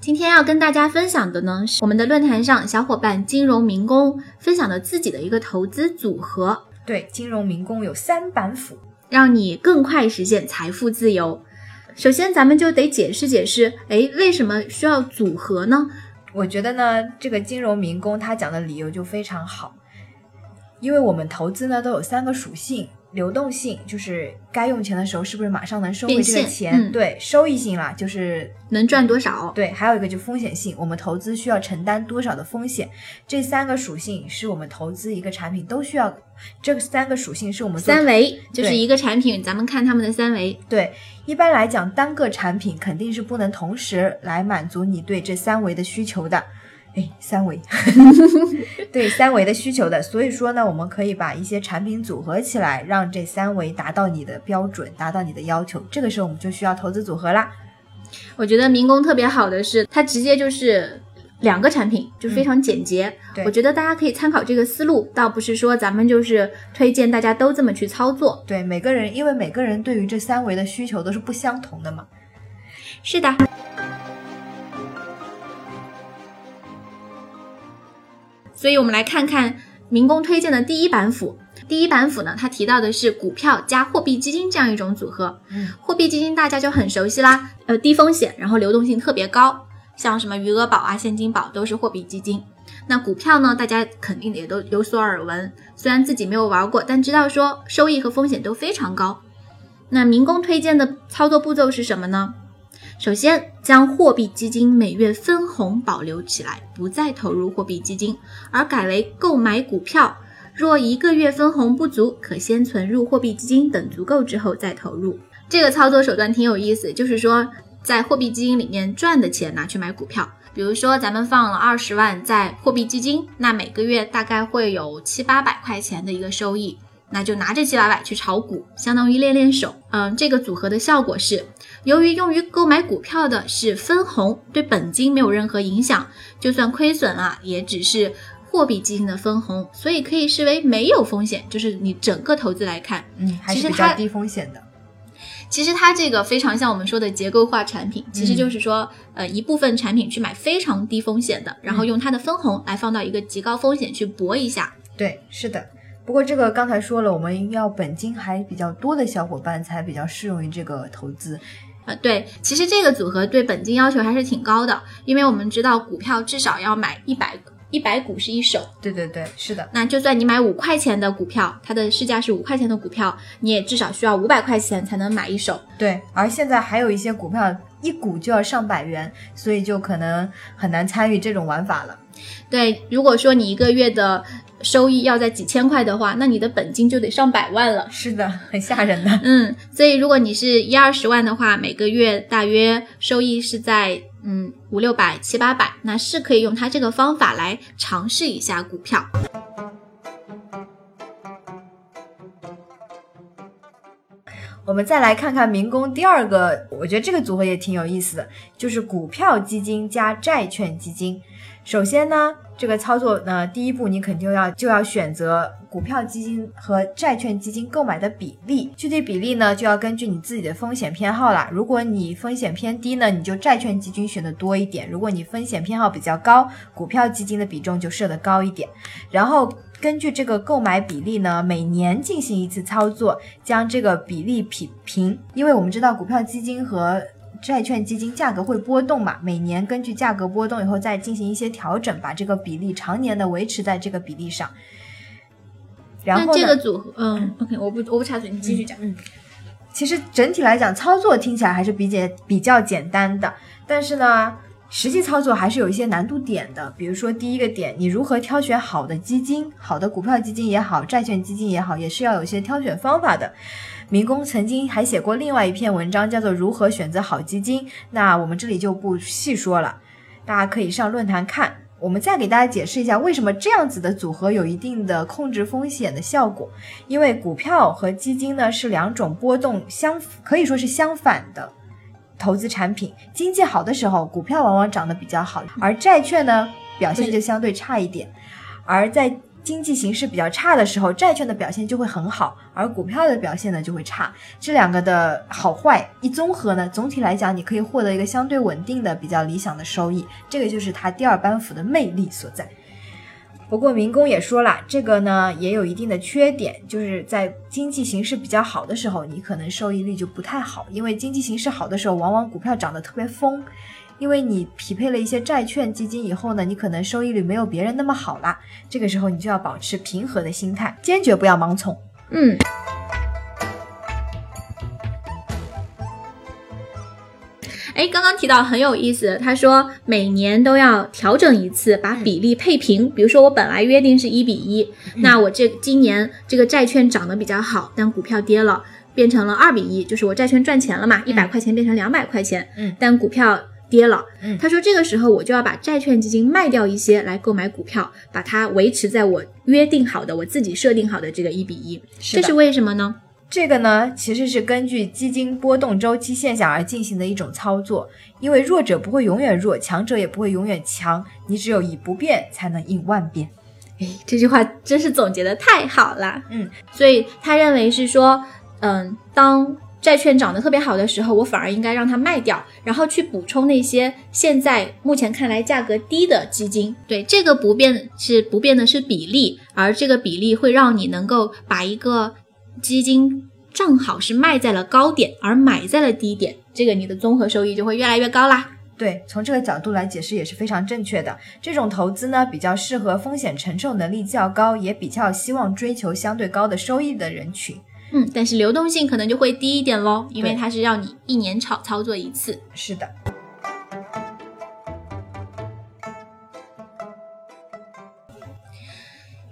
今天要跟大家分享的呢，是我们的论坛上小伙伴金融民工分享的自己的一个投资组合。对，金融民工有三板斧，让你更快实现财富自由。首先，咱们就得解释解释，哎，为什么需要组合呢？我觉得呢，这个金融民工他讲的理由就非常好，因为我们投资呢都有三个属性。流动性就是该用钱的时候是不是马上能收回这个钱？对，收益性啦，就是能赚多少？对，还有一个就风险性，我们投资需要承担多少的风险？这三个属性是我们投资一个产品都需要，这三个属性是我们三维，就是一个产品，咱们看他们的三维。对，一般来讲，单个产品肯定是不能同时来满足你对这三维的需求的。哎，三维，对三维的需求的，所以说呢，我们可以把一些产品组合起来，让这三维达到你的标准，达到你的要求。这个时候我们就需要投资组合啦。我觉得民工特别好的是，它直接就是两个产品，就非常简洁。我觉得大家可以参考这个思路，倒不是说咱们就是推荐大家都这么去操作。对每个人，因为每个人对于这三维的需求都是不相同的嘛。是的。所以，我们来看看民工推荐的第一板斧。第一板斧呢，它提到的是股票加货币基金这样一种组合。嗯，货币基金大家就很熟悉啦，呃，低风险，然后流动性特别高，像什么余额宝啊、现金宝都是货币基金。那股票呢，大家肯定也都有所耳闻，虽然自己没有玩过，但知道说收益和风险都非常高。那民工推荐的操作步骤是什么呢？首先，将货币基金每月分红保留起来，不再投入货币基金，而改为购买股票。若一个月分红不足，可先存入货币基金，等足够之后再投入。这个操作手段挺有意思，就是说在货币基金里面赚的钱拿去买股票。比如说，咱们放了二十万在货币基金，那每个月大概会有七八百块钱的一个收益。那就拿这七八百去炒股，相当于练练手。嗯，这个组合的效果是，由于用于购买股票的是分红，对本金没有任何影响，就算亏损啊，也只是货币基金的分红，所以可以视为没有风险。就是你整个投资来看，嗯，还是比较低风险的。其实它这个非常像我们说的结构化产品，其实就是说，呃，一部分产品去买非常低风险的，然后用它的分红来放到一个极高风险去搏一下。对，是的。不过这个刚才说了，我们要本金还比较多的小伙伴才比较适用于这个投资。呃，对，其实这个组合对本金要求还是挺高的，因为我们知道股票至少要买一百一百股是一手。对对对，是的。那就算你买五块钱的股票，它的市价是五块钱的股票，你也至少需要五百块钱才能买一手。对，而现在还有一些股票一股就要上百元，所以就可能很难参与这种玩法了。对，如果说你一个月的。收益要在几千块的话，那你的本金就得上百万了。是的，很吓人的。嗯，所以如果你是一二十万的话，每个月大约收益是在嗯五六百、七八百，那是可以用它这个方法来尝试一下股票。我们再来看看民工第二个，我觉得这个组合也挺有意思的，就是股票基金加债券基金。首先呢。这个操作呢，第一步你肯定要就要选择股票基金和债券基金购买的比例，具体比例呢就要根据你自己的风险偏好啦。如果你风险偏低呢，你就债券基金选的多一点；如果你风险偏好比较高，股票基金的比重就设的高一点。然后根据这个购买比例呢，每年进行一次操作，将这个比例匹平，因为我们知道股票基金和债券基金价格会波动嘛？每年根据价格波动以后再进行一些调整，把这个比例常年的维持在这个比例上。然后这个组合，嗯，OK，我不我不插嘴，你继续讲。嗯，其实整体来讲，操作听起来还是比较比较简单的，但是呢，实际操作还是有一些难度点的。比如说第一个点，你如何挑选好的基金？好的股票基金也好，债券基金也好，也是要有一些挑选方法的。民工曾经还写过另外一篇文章，叫做《如何选择好基金》，那我们这里就不细说了。大家可以上论坛看。我们再给大家解释一下，为什么这样子的组合有一定的控制风险的效果。因为股票和基金呢是两种波动相可以说是相反的投资产品。经济好的时候，股票往往涨得比较好，而债券呢表现就相对差一点。而在经济形势比较差的时候，债券的表现就会很好，而股票的表现呢就会差。这两个的好坏一综合呢，总体来讲，你可以获得一个相对稳定的、比较理想的收益。这个就是它第二班符的魅力所在。不过民工也说了，这个呢也有一定的缺点，就是在经济形势比较好的时候，你可能收益率就不太好，因为经济形势好的时候，往往股票涨得特别疯。因为你匹配了一些债券基金以后呢，你可能收益率没有别人那么好啦。这个时候你就要保持平和的心态，坚决不要盲从。嗯。哎，刚刚提到很有意思，他说每年都要调整一次，把比例配平。比如说我本来约定是一比一，那我这今年这个债券涨得比较好，但股票跌了，变成了二比一，就是我债券赚钱了嘛，一百块钱变成两百块钱。嗯，但股票跌了。嗯他说这个时候我就要把债券基金卖掉一些来购买股票，把它维持在我约定好的、我自己设定好的这个一比一。这是为什么呢？这个呢，其实是根据基金波动周期现象而进行的一种操作。因为弱者不会永远弱，强者也不会永远强，你只有以不变才能应万变。哎，这句话真是总结的太好了。嗯，所以他认为是说，嗯，当债券涨得特别好的时候，我反而应该让它卖掉，然后去补充那些现在目前看来价格低的基金。对，这个不变是不变的是比例，而这个比例会让你能够把一个基金正好是卖在了高点，而买在了低点，这个你的综合收益就会越来越高啦。对，从这个角度来解释也是非常正确的。这种投资呢，比较适合风险承受能力较高，也比较希望追求相对高的收益的人群。嗯，但是流动性可能就会低一点喽，因为它是让你一年炒操作一次。是的，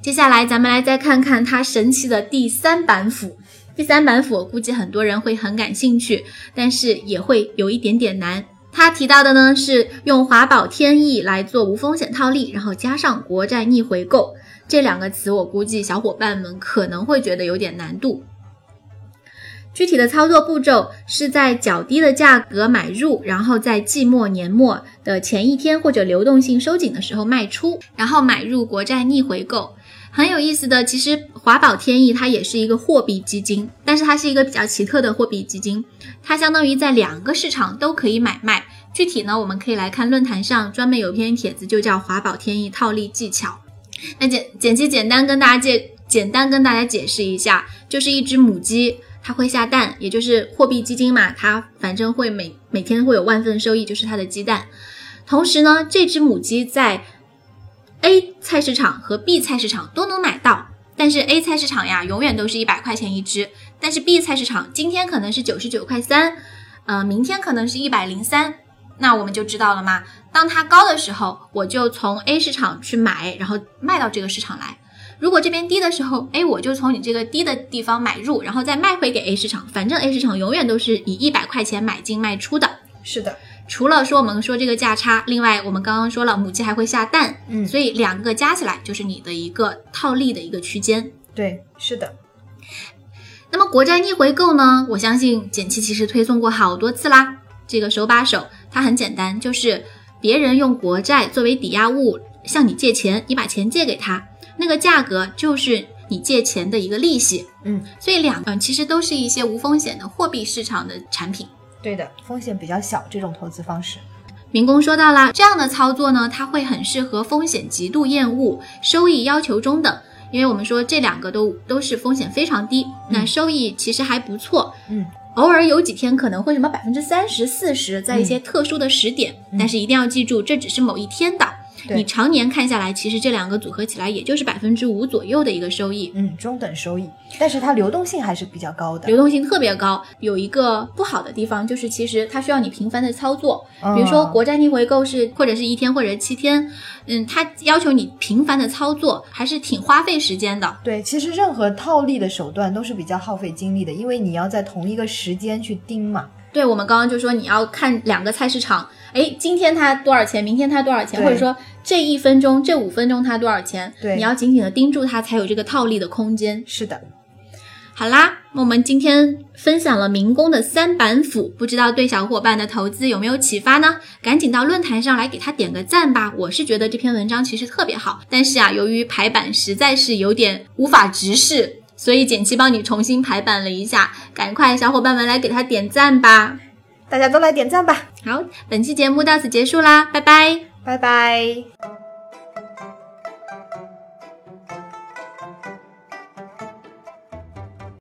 接下来咱们来再看看它神奇的第三板斧。第三板斧，估计很多人会很感兴趣，但是也会有一点点难。他提到的呢是用华宝天意来做无风险套利，然后加上国债逆回购这两个词，我估计小伙伴们可能会觉得有点难度。具体的操作步骤是在较低的价格买入，然后在季末、年末的前一天或者流动性收紧的时候卖出，然后买入国债逆回购。很有意思的，其实华宝天意它也是一个货币基金，但是它是一个比较奇特的货币基金，它相当于在两个市场都可以买卖。具体呢，我们可以来看论坛上专门有篇帖子，就叫华宝天意套利技巧。那简简期简单跟大家介简单跟大家解释一下，就是一只母鸡。它会下蛋，也就是货币基金嘛，它反正会每每天会有万份收益，就是它的鸡蛋。同时呢，这只母鸡在 A 菜市场和 B 菜市场都能买到，但是 A 菜市场呀，永远都是一百块钱一只，但是 B 菜市场今天可能是九十九块三，呃，明天可能是一百零三，那我们就知道了嘛。当它高的时候，我就从 A 市场去买，然后卖到这个市场来。如果这边低的时候，哎，我就从你这个低的地方买入，然后再卖回给 A 市场。反正 A 市场永远都是以一百块钱买进卖出的。是的，除了说我们说这个价差，另外我们刚刚说了母鸡还会下蛋，嗯所以两个加起来就是你的一个套利的一个区间。对，是的，那么国债逆回购呢？我相信简七其实推送过好多次啦。这个手把手，它很简单，就是别人用国债作为抵押物向你借钱，你把钱借给他，那个价格就是你借钱的一个利息。嗯，所以两嗯其实都是一些无风险的货币市场的产品。对的，风险比较小这种投资方式。民工说到啦，这样的操作呢，它会很适合风险极度厌恶、收益要求中等，因为我们说这两个都都是风险非常低，那收益其实还不错。嗯，偶尔有几天可能会什么百分之三十、四十，在一些特殊的时点，嗯但是一定要记住，这只是某一天的。对你常年看下来，其实这两个组合起来也就是百分之五左右的一个收益。嗯，中等收益，但是它流动性还是比较高的。流动性特别高，有一个不好的地方就是，其实它需要你频繁的操作。比如说嗯国债逆回购是或者是一天或者七天，嗯，它要求你频繁的操作，还是挺花费时间的。对，其实任何套利的手段都是比较耗费精力的，因为你要在同一个时间去盯嘛。对，我们刚刚就说你要看两个菜市场，哎，今天它多少钱，明天它多少钱，或者说这一分钟、这五分钟它多少钱，对你要紧紧的盯住它，才有这个套利的空间。是的，好啦，那我们今天分享了民工的三板斧，不知道对小伙伴的投资有没有启发呢？赶紧到论坛上来给他点个赞吧！我是觉得这篇文章其实特别好，但是啊，由于排版实在是有点无法直视，所以简七帮你重新排版了一下，赶快小伙伴们来给他点赞吧！大家都来点赞吧，好，本期节目到此结束啦，拜拜。拜拜。